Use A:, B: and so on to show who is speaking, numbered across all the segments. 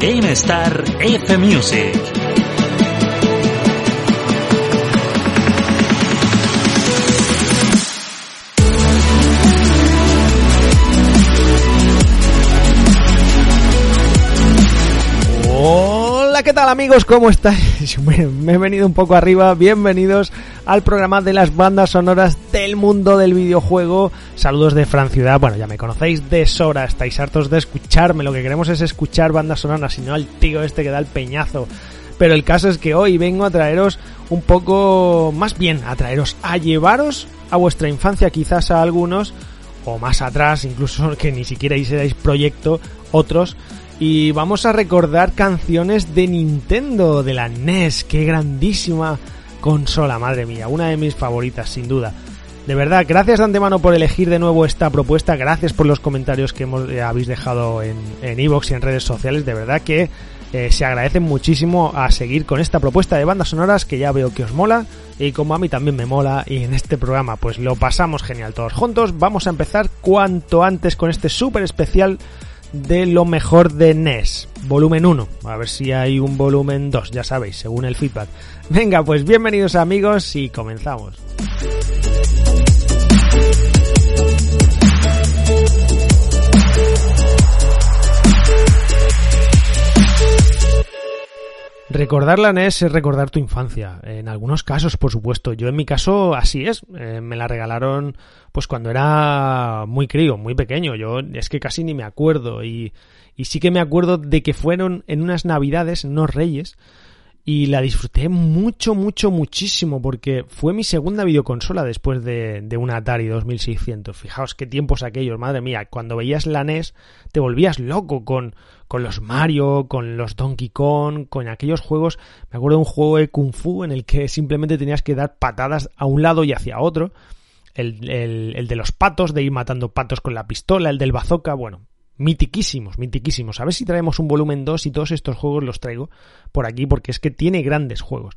A: GameStar F Music.
B: ¿qué tal amigos? ¿Cómo estáis? Me he venido un poco arriba. Bienvenidos al programa de las bandas sonoras del mundo del videojuego. Saludos de Fran Ciudad. Bueno, ya me conocéis de Sora. Estáis hartos de escucharme. Lo que queremos es escuchar bandas sonoras, y no al tío este que da el peñazo. Pero el caso es que hoy vengo a traeros un poco, más bien, a traeros, a llevaros a vuestra infancia, quizás a algunos, o más atrás, incluso que ni siquiera seáis proyecto, otros. Y vamos a recordar canciones de Nintendo, de la NES, qué grandísima consola, madre mía, una de mis favoritas, sin duda. De verdad, gracias de antemano por elegir de nuevo esta propuesta, gracias por los comentarios que hemos, eh, habéis dejado en Evox y en redes sociales, de verdad que eh, se agradece muchísimo a seguir con esta propuesta de bandas sonoras que ya veo que os mola y como a mí también me mola y en este programa pues lo pasamos genial todos juntos, vamos a empezar cuanto antes con este súper especial de lo mejor de NES, volumen 1. A ver si hay un volumen 2, ya sabéis, según el feedback. Venga, pues bienvenidos amigos y comenzamos. Recordar la es recordar tu infancia. En algunos casos, por supuesto. Yo en mi caso así es. Eh, me la regalaron pues cuando era muy crío, muy pequeño. Yo es que casi ni me acuerdo. Y, y sí que me acuerdo de que fueron en unas navidades, en unos reyes. Y la disfruté mucho, mucho, muchísimo. Porque fue mi segunda videoconsola después de, de una Atari 2600. Fijaos qué tiempos aquellos, madre mía. Cuando veías la NES te volvías loco con, con los Mario, con los Donkey Kong, con aquellos juegos. Me acuerdo de un juego de Kung Fu en el que simplemente tenías que dar patadas a un lado y hacia otro. El, el, el de los patos, de ir matando patos con la pistola, el del bazooka, bueno, mitiquísimos, mitiquísimos. A ver si traemos un volumen 2 y todos estos juegos los traigo por aquí porque es que tiene grandes juegos.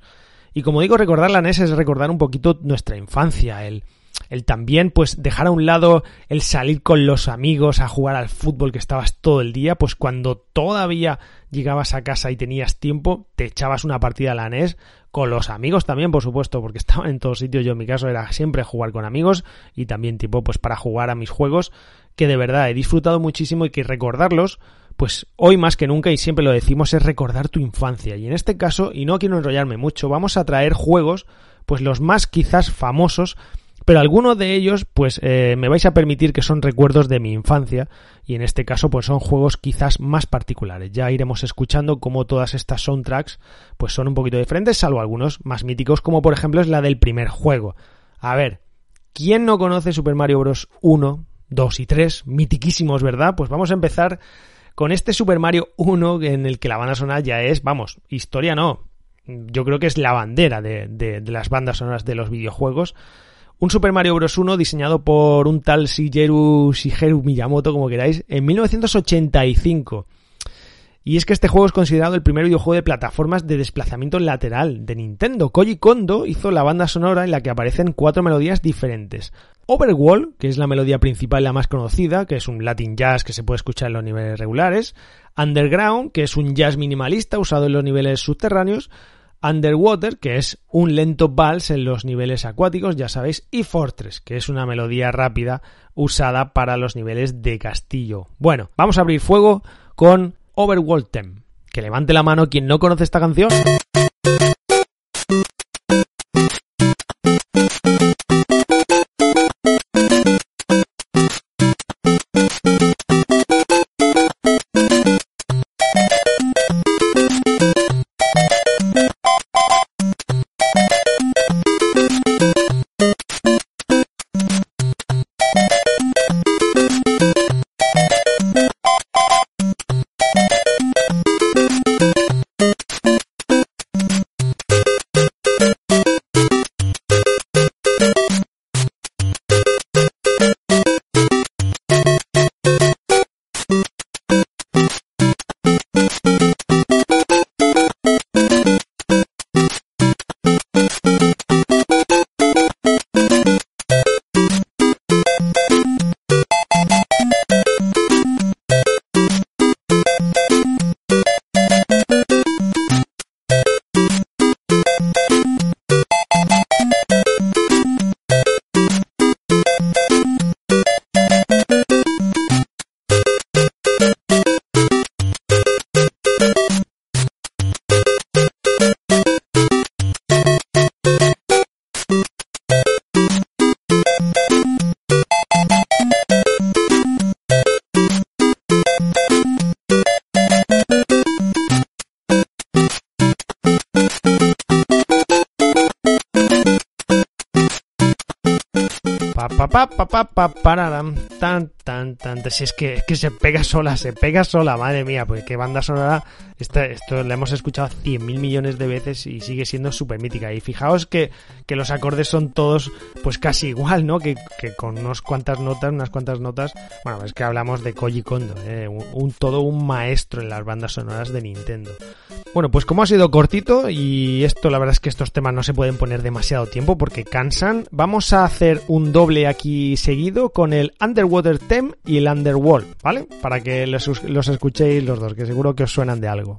B: Y como digo, recordar la NES es recordar un poquito nuestra infancia, el, el también pues dejar a un lado el salir con los amigos a jugar al fútbol que estabas todo el día, pues cuando todavía llegabas a casa y tenías tiempo, te echabas una partida a la NES con los amigos también, por supuesto, porque estaban en todos sitios. Yo en mi caso era siempre jugar con amigos y también tipo pues para jugar a mis juegos que de verdad he disfrutado muchísimo y que recordarlos pues hoy más que nunca y siempre lo decimos es recordar tu infancia. Y en este caso y no quiero enrollarme mucho vamos a traer juegos pues los más quizás famosos pero algunos de ellos pues eh, me vais a permitir que son recuerdos de mi infancia y en este caso pues son juegos quizás más particulares. Ya iremos escuchando cómo todas estas soundtracks pues son un poquito diferentes salvo algunos más míticos como por ejemplo es la del primer juego. A ver ¿quién no conoce Super Mario Bros. 1 2 y 3 mitiquísimos verdad pues vamos a empezar con este Super Mario 1 en el que la banda sonora ya es vamos historia no yo creo que es la bandera de, de, de las bandas sonoras de los videojuegos un Super Mario Bros. 1 diseñado por un tal Shigeru, Shigeru Miyamoto, como queráis, en 1985. Y es que este juego es considerado el primer videojuego de plataformas de desplazamiento lateral de Nintendo. Koji Kondo hizo la banda sonora en la que aparecen cuatro melodías diferentes. Overworld, que es la melodía principal la más conocida, que es un Latin jazz que se puede escuchar en los niveles regulares. Underground, que es un jazz minimalista usado en los niveles subterráneos. Underwater, que es un lento vals en los niveles acuáticos, ya sabéis, y Fortress, que es una melodía rápida usada para los niveles de castillo. Bueno, vamos a abrir fuego con Overworld Theme. Que levante la mano quien no conoce esta canción. Pa pa pa pa pararam, tan tan tan si es que, es que se pega sola, se pega sola, madre mía, pues qué banda sonora esto la hemos escuchado 100.000 millones de veces y sigue siendo súper mítica. Y fijaos que, que, los acordes son todos pues casi igual, ¿no? Que, que, con unas cuantas notas, unas cuantas notas. Bueno, es que hablamos de Koji Kondo, ¿eh? un, todo un maestro en las bandas sonoras de Nintendo. Bueno, pues como ha sido cortito y esto la verdad es que estos temas no se pueden poner demasiado tiempo porque cansan, vamos a hacer un doble aquí seguido con el Underwater Theme y el Underworld, ¿vale? Para que los, los escuchéis los dos, que seguro que os suenan de algo.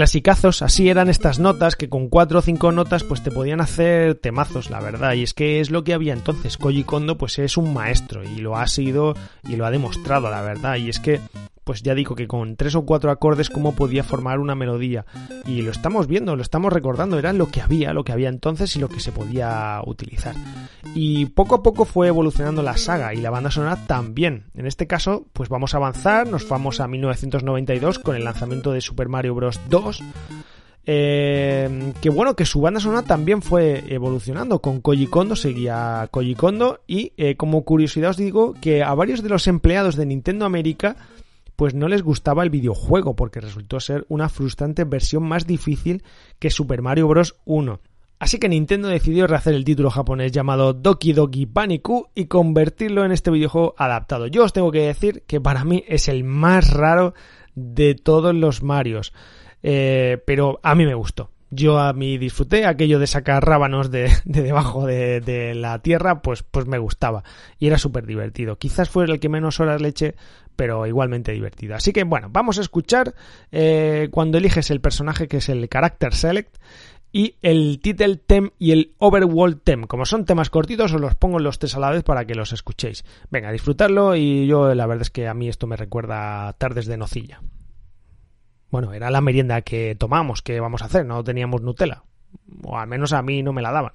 B: Clasicazos, así eran estas notas que con cuatro o cinco notas pues te podían hacer temazos, la verdad, y es que es lo que había entonces. Koji Kondo pues es un maestro y lo ha sido y lo ha demostrado, la verdad, y es que pues ya digo que con tres o cuatro acordes cómo podía formar una melodía. Y lo estamos viendo, lo estamos recordando, era lo que había, lo que había entonces y lo que se podía utilizar. Y poco a poco fue evolucionando la saga y la banda sonora también. En este caso, pues vamos a avanzar, nos vamos a 1992 con el lanzamiento de Super Mario Bros. 2. Eh, que bueno, que su banda sonora también fue evolucionando. Con Koji Kondo seguía Koji Kondo. Y eh, como curiosidad os digo que a varios de los empleados de Nintendo América pues no les gustaba el videojuego porque resultó ser una frustrante versión más difícil que Super Mario Bros. 1. Así que Nintendo decidió rehacer el título japonés llamado Doki Doki Paniku y convertirlo en este videojuego adaptado. Yo os tengo que decir que para mí es el más raro de todos los Marios, eh, pero a mí me gustó yo a mí disfruté aquello de sacar rábanos de, debajo de, la tierra, pues, pues me gustaba y era súper divertido. Quizás fue el que menos horas le eché, pero igualmente divertido. Así que bueno, vamos a escuchar eh, cuando eliges el personaje que es el Character Select y el Title Tem y el Overworld Tem. Como son temas cortitos, os los pongo los tres a la vez para que los escuchéis. Venga, disfrutarlo y yo la verdad es que a mí esto me recuerda tardes de nocilla. Bueno, era la merienda que tomamos, que vamos a hacer, no teníamos Nutella. O al menos a mí no me la daban.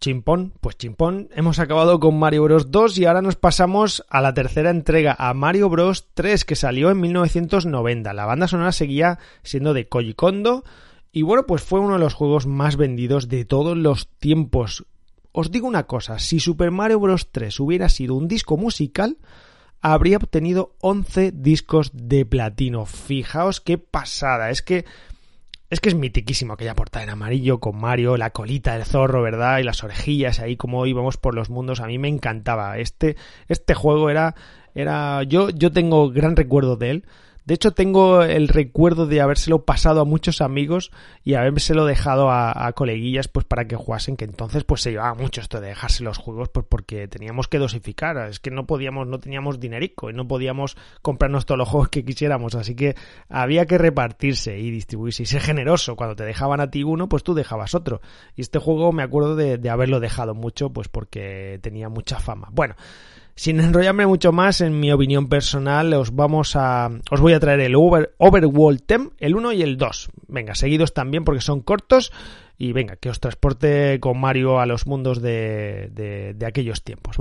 B: Chimpón, pues chimpón, hemos acabado con Mario Bros 2 y ahora nos pasamos a la tercera entrega, a Mario Bros 3, que salió en 1990. La banda sonora seguía siendo de Koji Kondo y bueno, pues fue uno de los juegos más vendidos de todos los tiempos. Os digo una cosa, si Super Mario Bros 3 hubiera sido un disco musical, habría obtenido 11 discos de platino. Fijaos qué pasada, es que es que es mitiquísimo aquella portada en amarillo con Mario, la colita del zorro, ¿verdad? Y las orejillas ahí como íbamos por los mundos. A mí me encantaba. Este, este juego era, era, yo, yo tengo gran recuerdo de él. De hecho, tengo el recuerdo de habérselo pasado a muchos amigos y habérselo dejado a, coleguillas pues para que jugasen, que entonces pues se llevaba mucho esto de dejarse los juegos pues porque teníamos que dosificar, es que no podíamos, no teníamos dinerico y no podíamos comprarnos todos los juegos que quisiéramos, así que había que repartirse y distribuirse y ser generoso. Cuando te dejaban a ti uno, pues tú dejabas otro. Y este juego me acuerdo de, de haberlo dejado mucho pues porque tenía mucha fama. Bueno, sin enrollarme mucho más, en mi opinión personal, os vamos a. Os voy a traer el Overworld Tem, el 1 y el 2. Venga, seguidos también porque son cortos. Y venga, que os transporte con Mario a los mundos de, de, aquellos tiempos.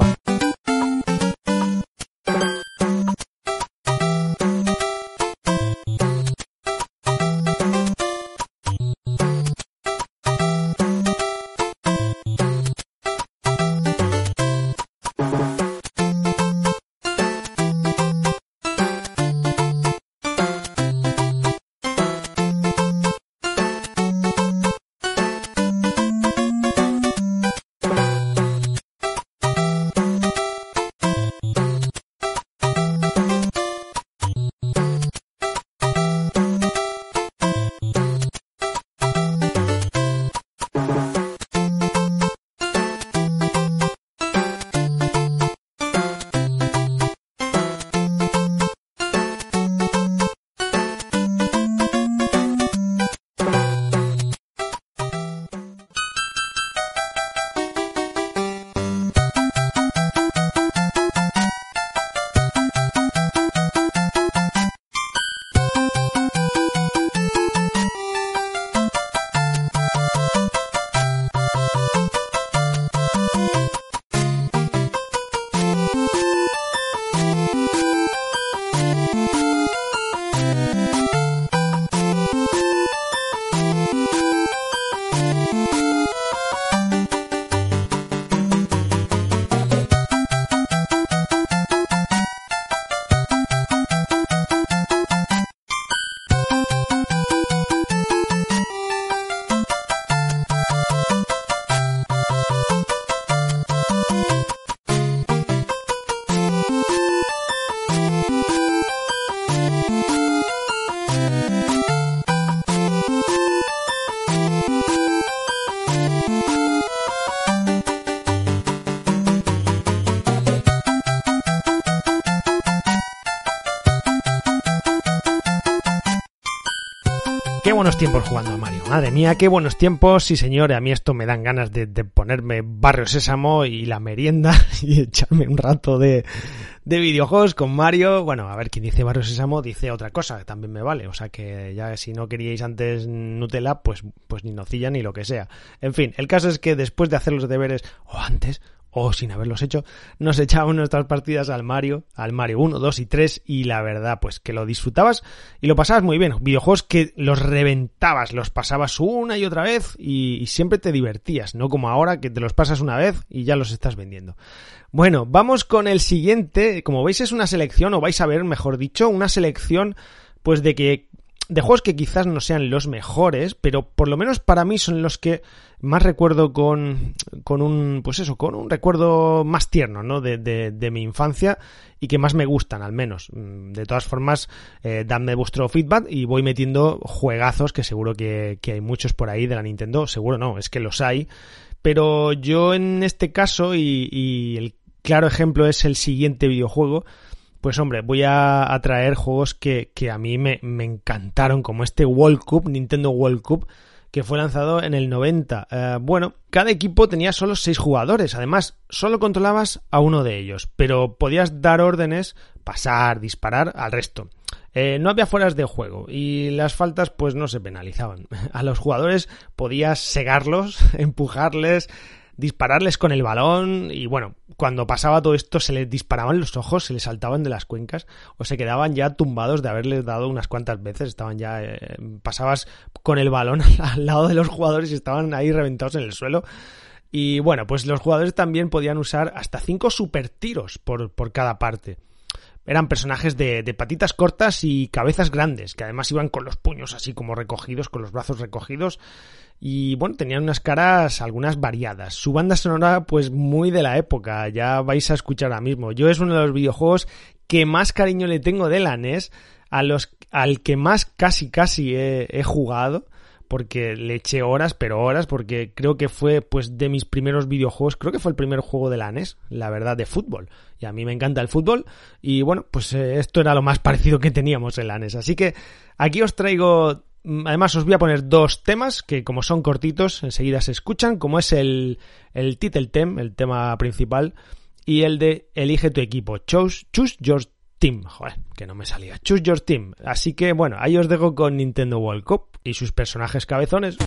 B: Tiempos jugando a Mario. Madre mía, qué buenos tiempos. Sí, señor, a mí esto me dan ganas de, ponerme Barrio Sésamo y la merienda y echarme un rato de, de videojuegos con Mario. Bueno, a ver, quien dice Barrio Sésamo dice otra cosa, que también me vale. O sea que ya si no queríais antes Nutella, pues, pues ni nocilla ni lo que sea. En fin, el caso es que después de hacer los deberes, o antes, o sin haberlos hecho, nos echábamos nuestras partidas al Mario, al Mario 1, 2 y 3 y la verdad pues que lo disfrutabas y lo pasabas muy bien. Videojuegos que los reventabas, los pasabas una y otra vez y, siempre te divertías, no como ahora que te los pasas una vez y ya los estás vendiendo. Bueno, vamos con el siguiente, como veis es una selección o vais a ver, mejor dicho, una selección pues de que de juegos que quizás no sean los mejores, pero por lo menos para mí son los que más recuerdo con, con un, pues eso, con un recuerdo más tierno, ¿no? De, de, mi infancia y que más me gustan, al menos. Mm, de todas formas, eh, dadme vuestro feedback y voy metiendo juegazos que seguro que, que hay muchos por ahí de la Nintendo, seguro no, es que los hay. Pero yo en este caso, y el claro ejemplo es el siguiente videojuego, pues hombre, voy a, traer juegos que, que a mí me, me, encantaron, como este World Cup, Nintendo World Cup, que fue lanzado en el 90. Eh, bueno, cada equipo tenía solo 6 jugadores, además solo controlabas a uno de ellos, pero podías dar órdenes, pasar, disparar al resto. Eh, no había fueras de juego y las faltas pues no se penalizaban. A los jugadores podías segarlos, empujarles, dispararles con el balón y bueno, cuando pasaba todo esto se les disparaban los ojos, se les saltaban de las cuencas o se quedaban ya tumbados de haberles dado unas cuantas veces, estaban ya, eh, pasabas con el balón al lado de los jugadores y estaban ahí reventados en el suelo. Y bueno, pues los jugadores también podían usar hasta cinco super tiros por, por cada parte eran personajes de, de, patitas cortas y cabezas grandes, que además iban con los puños así como recogidos, con los brazos recogidos. Y bueno, tenían unas caras algunas variadas. Su banda sonora, pues muy de la época, ya vais a escuchar ahora mismo. Yo es uno de los videojuegos que más cariño le tengo de la NES, a los, al que más casi casi he, he jugado porque le eché horas, pero horas, porque creo que fue pues de mis primeros videojuegos, creo que fue el primer juego de la NES, la verdad, de fútbol. Y a mí me encanta el fútbol y bueno, pues eh, esto era lo más parecido que teníamos en la NES. Así que aquí os traigo, mm, además os voy a poner dos temas que como son cortitos, enseguida se escuchan, como es el, el title theme, el tema principal, y el de Elige tu equipo, Choose, choose Your Team. Joder, que no me salía. Choose Your Team. Así que bueno, ahí os dejo con Nintendo World Cup y sus personajes cabezones.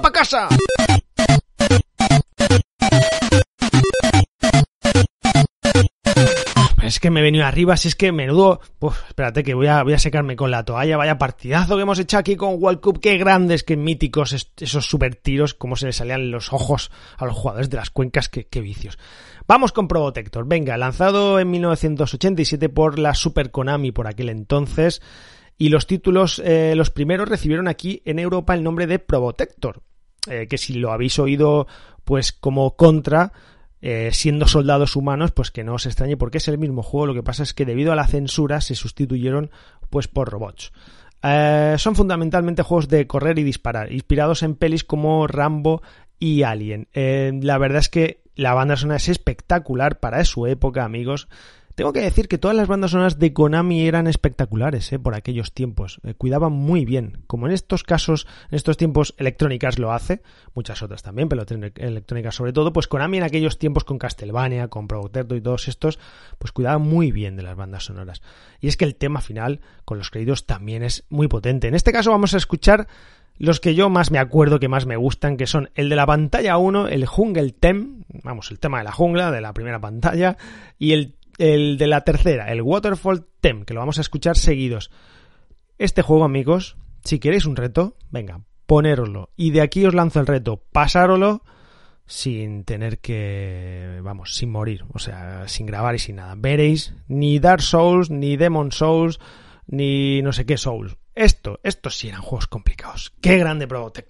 B: Para casa. Es que me he venido arriba, si es que menudo... Uf, espérate que voy a, voy a secarme con la toalla, vaya partidazo que hemos hecho aquí con World Cup, qué grandes, qué míticos esos super tiros, cómo se les salían los ojos a los jugadores de las cuencas, qué, qué vicios. Vamos con Probotector, venga, lanzado en 1987 por la Super Konami por aquel entonces, y los títulos, eh, los primeros recibieron aquí en Europa el nombre de Probotector, eh, que si lo habéis oído pues como contra, eh, siendo soldados humanos, pues que no os extrañe porque es el mismo juego, lo que pasa es que debido a la censura se sustituyeron pues por robots. son fundamentalmente juegos de correr y disparar, inspirados en pelis como Rambo y Alien. la verdad es que la banda sonora es espectacular para su época, amigos. Tengo que decir que todas las bandas sonoras de Konami eran espectaculares ¿eh? por aquellos tiempos. Eh, cuidaban muy bien. Como en estos casos, en estos tiempos, Electrónicas lo hace, muchas otras también, pero Electrónicas sobre todo, pues Konami en aquellos tiempos con Castlevania, con Protector y todos estos, pues cuidaba muy bien de las bandas sonoras. Y es que el tema final, con los créditos, también es muy potente. En este caso vamos a escuchar los que yo más me acuerdo, que más me gustan, que son el de la pantalla 1, el Jungle Tem, vamos, el tema de la jungla, de la primera pantalla, y el el de la tercera, el Waterfall Tem, que lo vamos a escuchar seguidos. Este juego, amigos, si queréis un reto, venga, ponéroslo. Y de aquí os lanzo el reto, pasároslo sin tener que, vamos, sin morir, o sea, sin grabar y sin nada. Veréis, ni Dark Souls, ni Demon Souls, ni no sé qué Souls. Esto, estos sí eran juegos complicados. ¡Qué grande Probotech!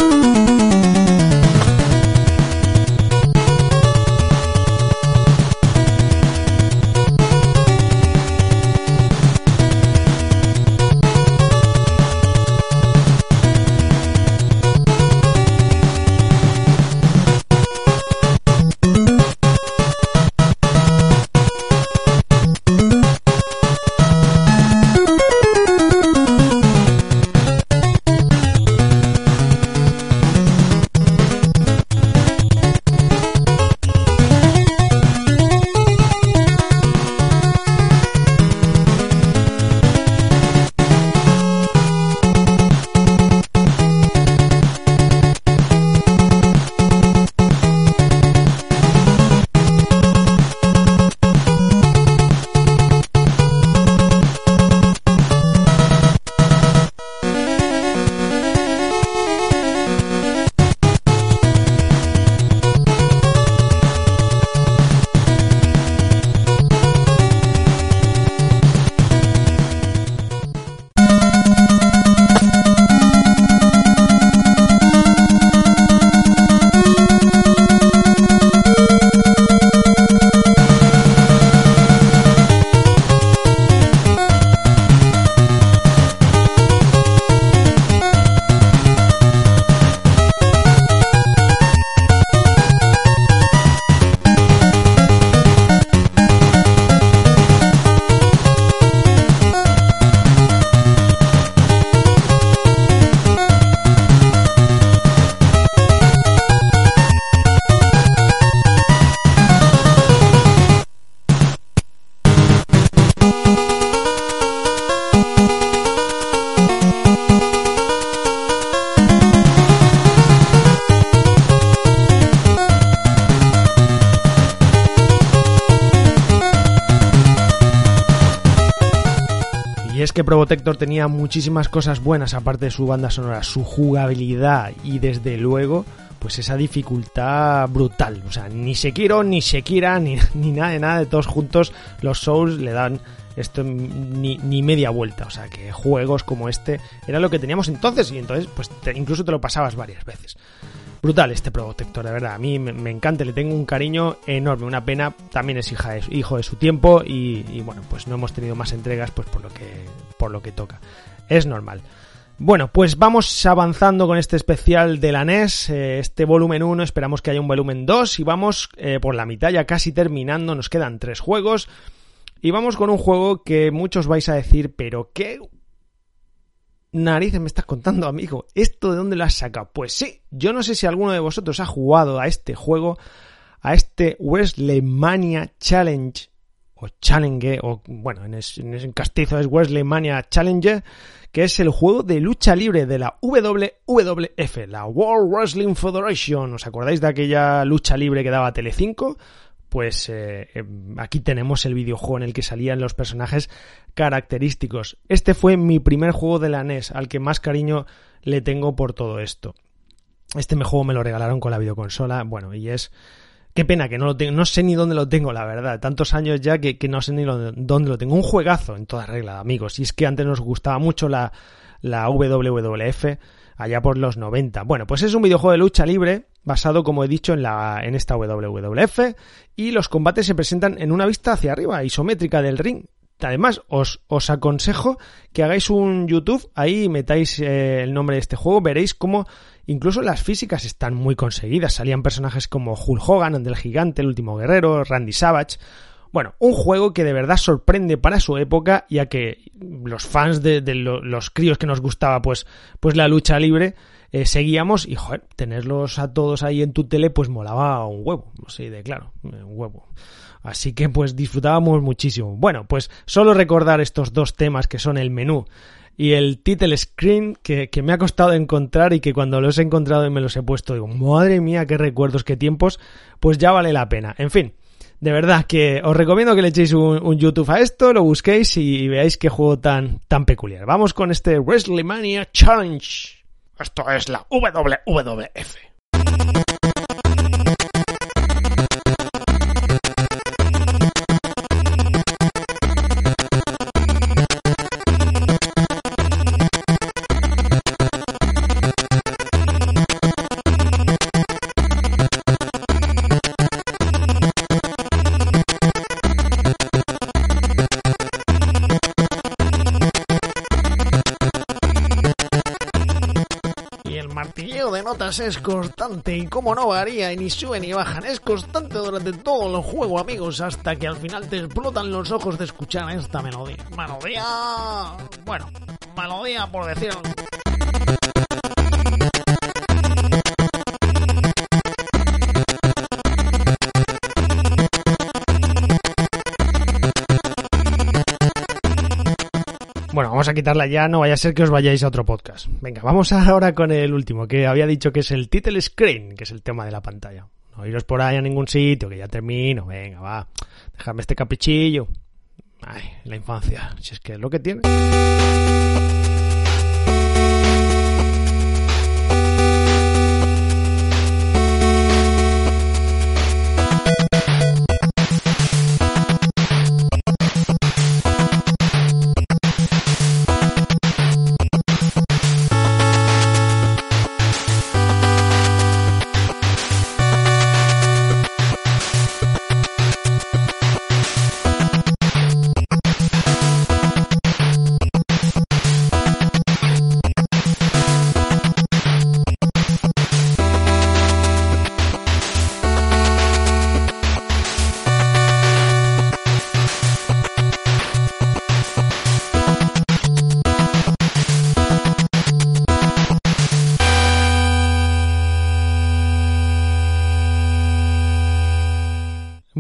B: Que Probotector tenía muchísimas cosas buenas aparte de su banda sonora, su jugabilidad y desde luego pues esa dificultad brutal. O sea, ni Sekiro, ni Sekira, ni, ni nada de nada de todos juntos los Souls le dan esto ni, ni, media vuelta. O sea, que juegos como este era lo que teníamos entonces y entonces pues te, incluso te lo pasabas varias veces. Brutal este Probotector, de verdad. A mí me, encanta, le tengo un cariño enorme. Una pena, también es hija hijo de su tiempo y, y, bueno, pues no hemos tenido más entregas pues por lo que, por lo que toca. Es normal. Bueno, pues vamos avanzando con este especial de la NES, eh, este volumen 1, esperamos que haya un volumen 2 y vamos eh, por la mitad ya casi terminando, nos quedan tres juegos y vamos con un juego que muchos vais a decir, pero qué narices me estás contando, amigo, ¿esto de dónde lo has sacado? Pues sí, yo no sé si alguno de vosotros ha jugado a este juego, a este WrestleMania Challenge o Challenge, o bueno, en, castizo es WrestleMania Challenge, que es el juego de lucha libre de la WWF, la World Wrestling Federation. ¿Os acordáis de aquella lucha libre que daba Telecinco? Pues eh, aquí tenemos el videojuego en el que salían los personajes característicos. Este fue mi primer juego de la NES, al que más cariño le tengo por todo esto. Este juego me lo regalaron con la videoconsola, bueno, y es Qué pena que no lo tengo, no sé ni dónde lo tengo, la verdad. Tantos años ya que, que no sé ni dónde lo tengo. Un juegazo en toda regla, amigos. Y es que antes nos gustaba mucho la, la WWF allá por los 90. Bueno, pues es un videojuego de lucha libre basado, como he dicho, en, la, en esta WWF y los combates se presentan en una vista hacia arriba, isométrica del ring. Además, os, os aconsejo que hagáis un YouTube, ahí metáis eh, el nombre de este juego, veréis cómo incluso las físicas están muy conseguidas. Salían personajes como Hulk Hogan, Andel Gigante, el último guerrero, Randy Savage. Bueno, un juego que de verdad sorprende para su época, ya que los fans de, de lo, los críos que nos gustaba pues, pues la lucha libre, eh, seguíamos y joder, tenerlos a todos ahí en tu tele pues molaba un huevo, así de claro, un huevo. Así que pues disfrutábamos muchísimo. Bueno, pues solo recordar estos dos temas que son el menú y el title screen que, que, me ha costado encontrar y que cuando los he encontrado y me los he puesto digo, madre mía, qué recuerdos, qué tiempos, pues ya vale la pena. En fin, de verdad que os recomiendo que le echéis un, YouTube a esto, lo busquéis y, y, veáis qué juego tan, tan peculiar. Vamos con este WrestleMania Challenge. Esto es la WWF. Es constante y como no varía ni sube ni bajan, es constante durante todo el juego, amigos, hasta que al final te explotan los ojos de escuchar esta melodía. Melodía... Bueno, melodía por decirlo. Vamos a quitarla ya, no vaya a ser que os vayáis a otro podcast. Venga, vamos ahora con el último, que había dicho que es el title screen, que es el tema de la pantalla. No iros por ahí a ningún sitio, que ya termino. Venga, va. Dejadme este caprichillo. Ay, la infancia, si es que es lo que tiene.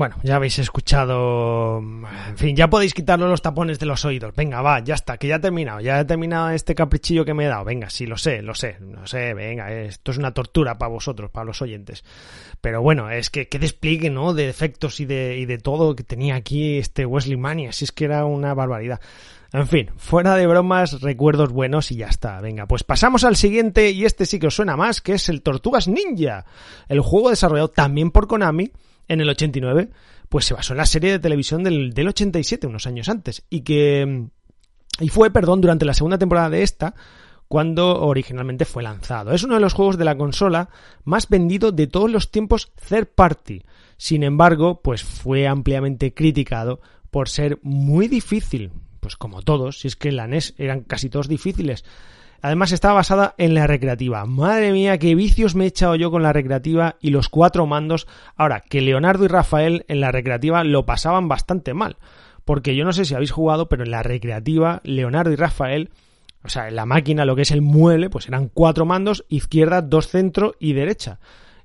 B: Bueno, ya habéis escuchado. En fin, ya podéis quitarlo los tapones de los oídos. Venga, va, ya está, que ya he terminado. Ya he terminado este caprichillo que me he dado. Venga, sí, lo sé, lo sé, lo sé. Venga, esto es una tortura para vosotros, para los oyentes. Pero bueno, es que qué despliegue, ¿no? De efectos y de, y de todo que tenía aquí este Wesley Mania. Si es que era una barbaridad. En fin, fuera de bromas, recuerdos buenos y ya está. Venga, pues pasamos al siguiente y este sí que os suena más, que es el Tortugas Ninja. El juego desarrollado también por Konami en el 89, pues se basó en la serie de televisión del, del 87, unos años antes. Y que... Y fue, perdón, durante la segunda temporada de esta, cuando originalmente fue lanzado. Es uno de los juegos de la consola más vendido de todos los tiempos third party. Sin embargo, pues fue ampliamente criticado por ser muy difícil, pues como todos, si es que la NES eran casi todos difíciles. Además estaba basada en la recreativa. Madre mía, qué vicios me he echado yo con la recreativa y los cuatro mandos. Ahora, que Leonardo y Rafael en la recreativa lo pasaban bastante mal. Porque yo no sé si habéis jugado, pero en la recreativa, Leonardo y Rafael, o sea, en la máquina, lo que es el mueble, pues eran cuatro mandos, izquierda, dos centro y derecha.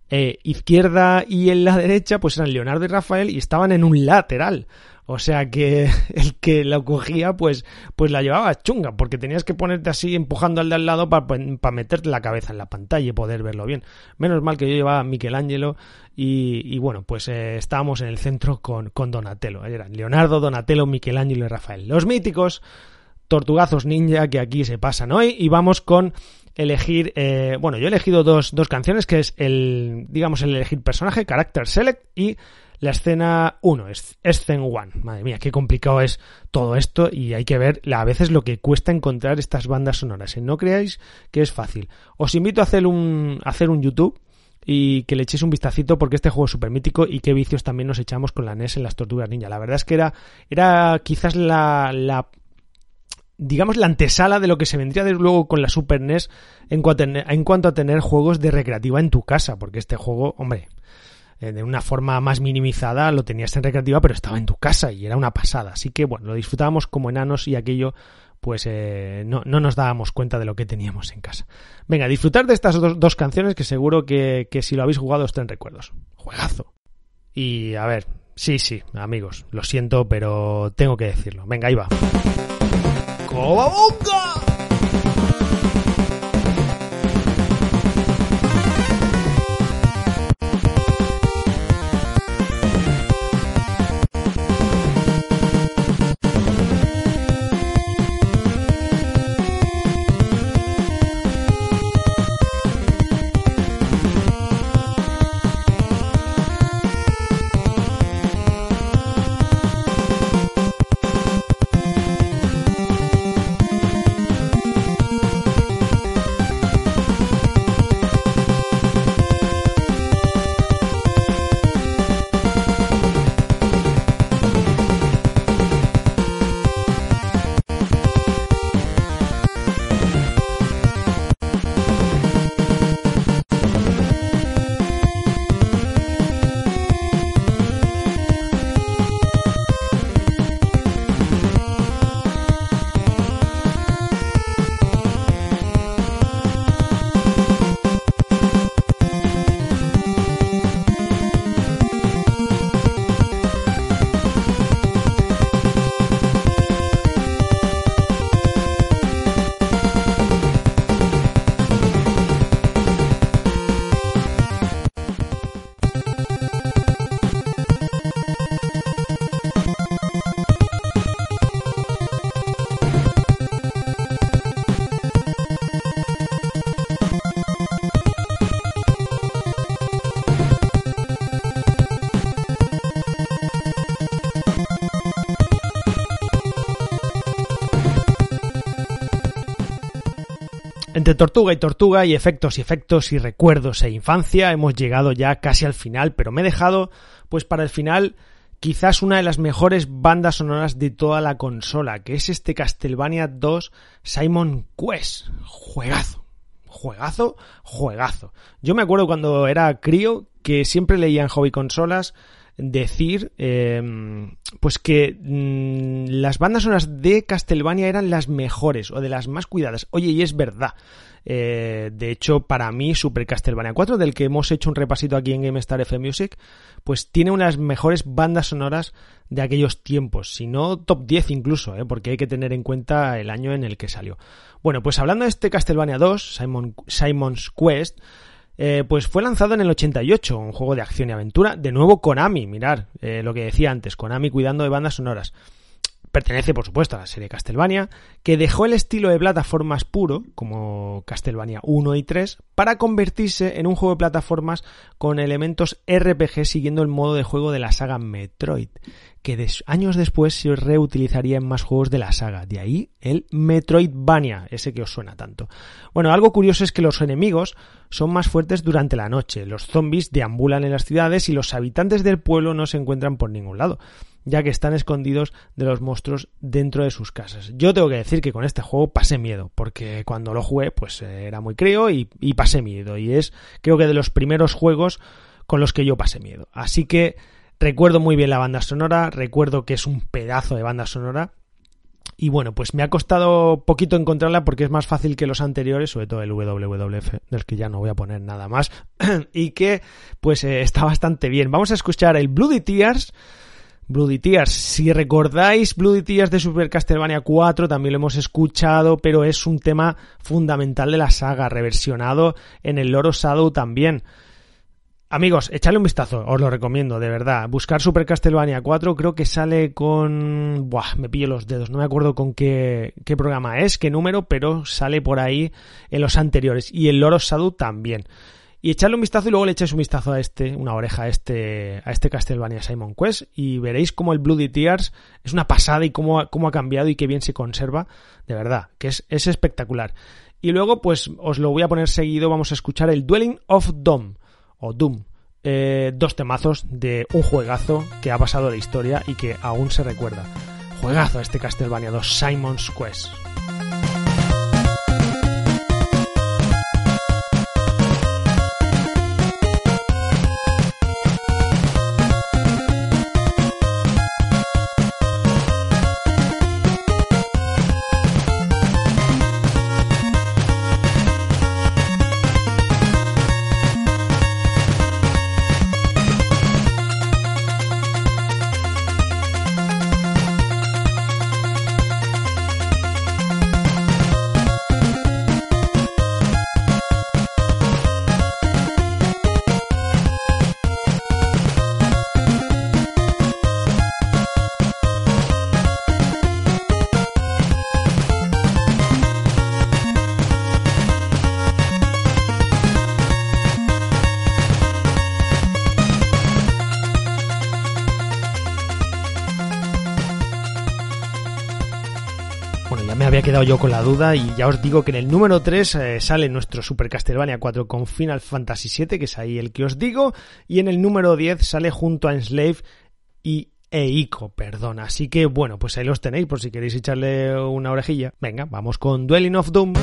B: Eh, izquierda y en la derecha, pues eran Leonardo y Rafael y estaban en un lateral. O sea que el que lo cogía, pues, pues la llevaba chunga, porque tenías que ponerte así empujando al de al lado para meterte la cabeza en la pantalla y poder verlo bien. Menos mal que yo llevaba a Michelangelo y, y bueno, pues eh, estábamos en el centro con, con Donatello. Eran Leonardo, Donatello, Michelangelo y Rafael. Los míticos tortugazos ninja que aquí se pasan hoy y vamos con elegir, eh, bueno, yo he elegido dos, dos canciones, que es el, digamos, el elegir personaje, Character Select y la escena 1, es Scene 1. Madre mía, qué complicado es todo esto y hay que ver a veces lo que cuesta encontrar estas bandas sonoras. No creáis que es fácil. Os invito a hacer un, a hacer un YouTube y que le echéis un vistacito porque este juego es súper mítico y qué vicios también nos echamos con la NES en las Tortugas Ninja. La verdad es que era, era quizás la, la digamos, la antesala de lo que se vendría de luego con la Super NES en cuanto, en cuanto a tener juegos de recreativa en tu casa, porque este juego, hombre, eh, de una forma más minimizada lo tenías en recreativa, pero estaba en tu casa y era una pasada. Así que bueno, lo disfrutábamos como enanos y aquello pues eh, no, no, nos dábamos cuenta de lo que teníamos en casa. Venga, disfrutar de estas dos, dos canciones que seguro que, que, si lo habéis jugado os traen recuerdos. Juegazo. Y a ver, sí, sí, amigos, lo siento, pero tengo que decirlo. Venga, ahí va. Oh, oh God! Entre tortuga y tortuga y efectos y efectos y recuerdos e infancia hemos llegado ya casi al final, pero me he dejado pues para el final quizás una de las mejores bandas sonoras de toda la consola, que es este Castlevania 2 Simon Quest. Juegazo. Juegazo, juegazo. Yo me acuerdo cuando era crío que siempre leía en hobby consolas decir em, pues que mm, las bandas sonoras de Castlevania eran las mejores o de las más cuidadas. Oye, y es verdad. Eh, de hecho, para mí, Super Castlevania 4, del que hemos hecho un repasito aquí en GameStar F Music, pues tiene unas mejores bandas sonoras de aquellos tiempos, si no top 10 incluso, ¿eh? porque hay que tener en cuenta el año en el que salió. Bueno, pues hablando de este Castlevania 2, Simon, Simon's Quest, eh, pues fue lanzado en el 88, un juego de acción y aventura, de nuevo Konami, mirar eh, lo que decía antes, Konami cuidando de bandas sonoras. Pertenece, por supuesto, a la serie Castlevania, que dejó el estilo de plataformas puro, como Castlevania 1 y 3, para convertirse en un juego de plataformas con elementos RPG siguiendo el modo de juego de la saga Metroid, que años después se reutilizaría en más juegos de la saga. De ahí el Metroidvania, ese que os suena tanto. Bueno, algo curioso es que los enemigos son más fuertes durante la noche. Los zombies deambulan en las ciudades y los habitantes del pueblo no se encuentran por ningún lado ya que están escondidos de los monstruos dentro de sus casas. Yo tengo que decir que con este juego pasé miedo, porque cuando lo jugué, pues eh, era muy crío y, pasé miedo. Y es, creo que de los primeros juegos con los que yo pasé miedo. Así que recuerdo muy bien la banda sonora, recuerdo que es un pedazo de banda sonora. Y bueno, pues me ha costado poquito encontrarla porque es más fácil que los anteriores, sobre todo el WWF, del que ya no voy a poner nada más, y que pues eh, está bastante bien. Vamos a escuchar el Bloody Tears Bloody Tears. Si recordáis Bloody Tears de Super Castlevania 4, también lo hemos escuchado, pero es un tema fundamental de la saga, reversionado en el Loro Shadow también. Amigos, echadle un vistazo, os lo recomiendo, de verdad. Buscar Super Castlevania 4 creo que sale con... Buah, me pillo los dedos, no me acuerdo con qué, qué programa es, qué número, pero sale por ahí en los anteriores. Y el Loro Shadow también y echarle un vistazo y luego le echáis un vistazo a este, una oreja a este, a este Castlevania Simon Quest y veréis cómo el Bloody Tears es una pasada y cómo, cómo ha cambiado y qué bien se conserva, de verdad, que es, es espectacular. Y luego, pues os lo voy a poner seguido, vamos a escuchar el Dwelling of Doom, o Doom, eh, dos temazos de un juegazo que ha pasado la historia y que aún se recuerda. Juegazo este Castlevania 2, Simon's Quest. Quedado yo con la duda y ya os digo que en el número 3 eh, sale nuestro Super Castlevania 4 con Final Fantasy 7, que es ahí el que os digo, y en el número 10 sale junto a Enslave y Eiko, perdón. Así que bueno, pues ahí los tenéis por si queréis echarle una orejilla. Venga, vamos con Dwelling of Doom.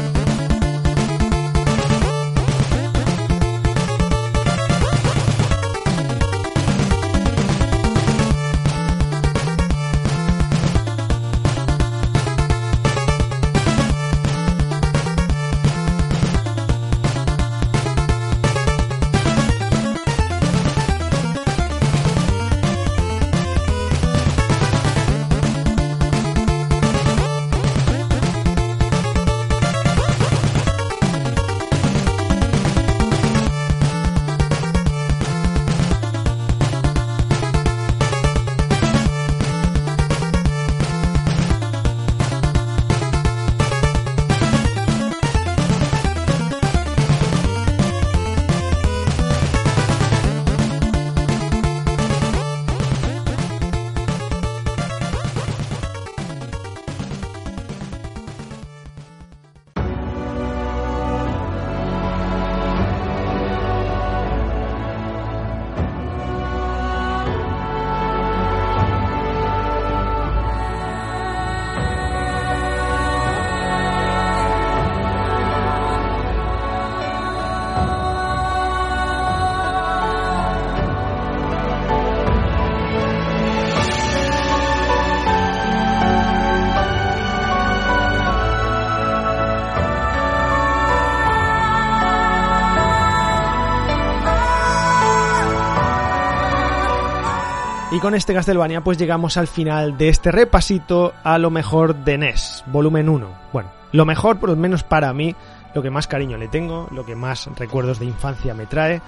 B: Con este Castlevania pues llegamos al final de este repasito a lo mejor de NES, volumen 1. Bueno, lo mejor por lo menos para mí, lo que más cariño le tengo, lo que más recuerdos de infancia me trae.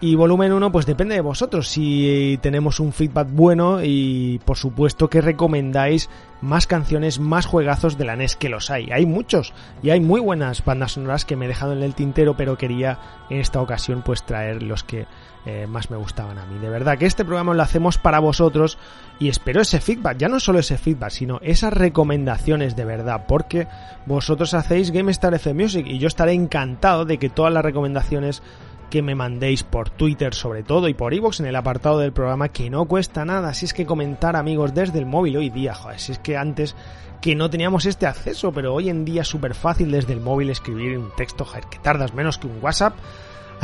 B: Y volumen 1 pues depende de vosotros, si tenemos un feedback bueno y por supuesto que recomendáis más canciones, más juegazos de la NES que los hay. Hay muchos y hay muy buenas bandas sonoras que me he dejado en el tintero, pero quería en esta ocasión pues traer los que eh, más me gustaban a mí. De verdad que este programa lo hacemos para vosotros y espero ese feedback, ya no solo ese feedback, sino esas recomendaciones de verdad, porque vosotros hacéis GameStar F Music y yo estaré encantado de que todas las recomendaciones que me mandéis por Twitter sobre todo y por iVoox en el apartado del programa que no cuesta nada, si es que comentar amigos desde el móvil hoy día, joder, si es que antes que no teníamos este acceso, pero hoy en día es súper fácil desde el móvil escribir un texto, joder, que tardas menos que un WhatsApp.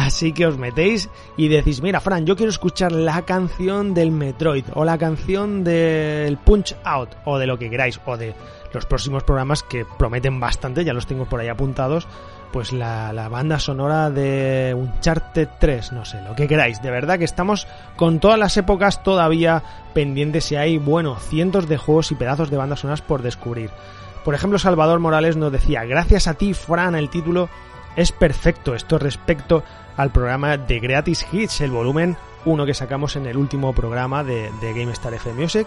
B: Así que os metéis y decís, mira, Fran, yo quiero escuchar la canción del Metroid, o la canción del Punch Out, o de lo que queráis, o de los próximos programas que prometen bastante, ya los tengo por ahí apuntados, pues la, la, banda sonora de Uncharted 3, no sé, lo que queráis. De verdad que estamos con todas las épocas todavía pendientes y hay, bueno, cientos de juegos y pedazos de bandas sonoras por descubrir. Por ejemplo, Salvador Morales nos decía, gracias a ti, Fran, el título es perfecto. Esto respecto al programa de Gratis Hits, el volumen 1 que sacamos en el último programa de, de GameStar F Music.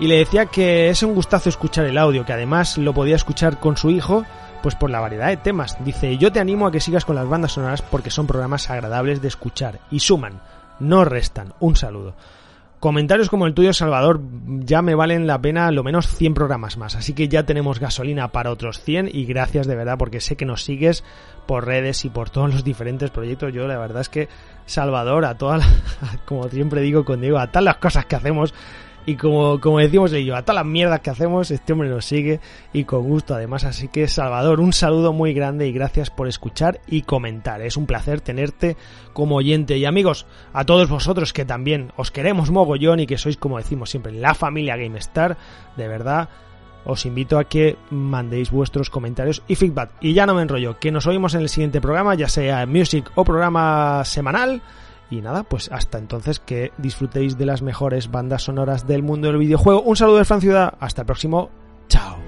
B: Y le decía que es un gustazo escuchar el audio, que además lo podía escuchar con su hijo pues por la variedad de temas. Dice, yo te animo a que sigas con las bandas sonoras porque son programas agradables de escuchar y suman, no restan. Un saludo. Comentarios como el tuyo, Salvador, ya me valen la pena lo menos 100 programas más. Así que ya tenemos gasolina para otros 100 y gracias de verdad porque sé que nos sigues por redes y por todos los diferentes proyectos. Yo la verdad es que Salvador, a todas, como siempre digo con Diego, a todas las cosas que hacemos, y como, como decimos yo, a todas las mierdas que hacemos, este hombre nos sigue y con gusto además. Así que Salvador, un saludo muy grande y gracias por escuchar y comentar. Es un placer tenerte como oyente. Y amigos, a todos vosotros que también os queremos mogollón y que sois, como decimos siempre, la familia GameStar, de verdad. Os invito a que mandéis vuestros comentarios y feedback. Y ya no me enrollo, que nos oímos en el siguiente programa, ya sea music o programa semanal. Y nada, pues hasta entonces que disfrutéis de las mejores bandas sonoras del mundo del videojuego. Un saludo de Fran Ciudad, hasta el próximo, chao.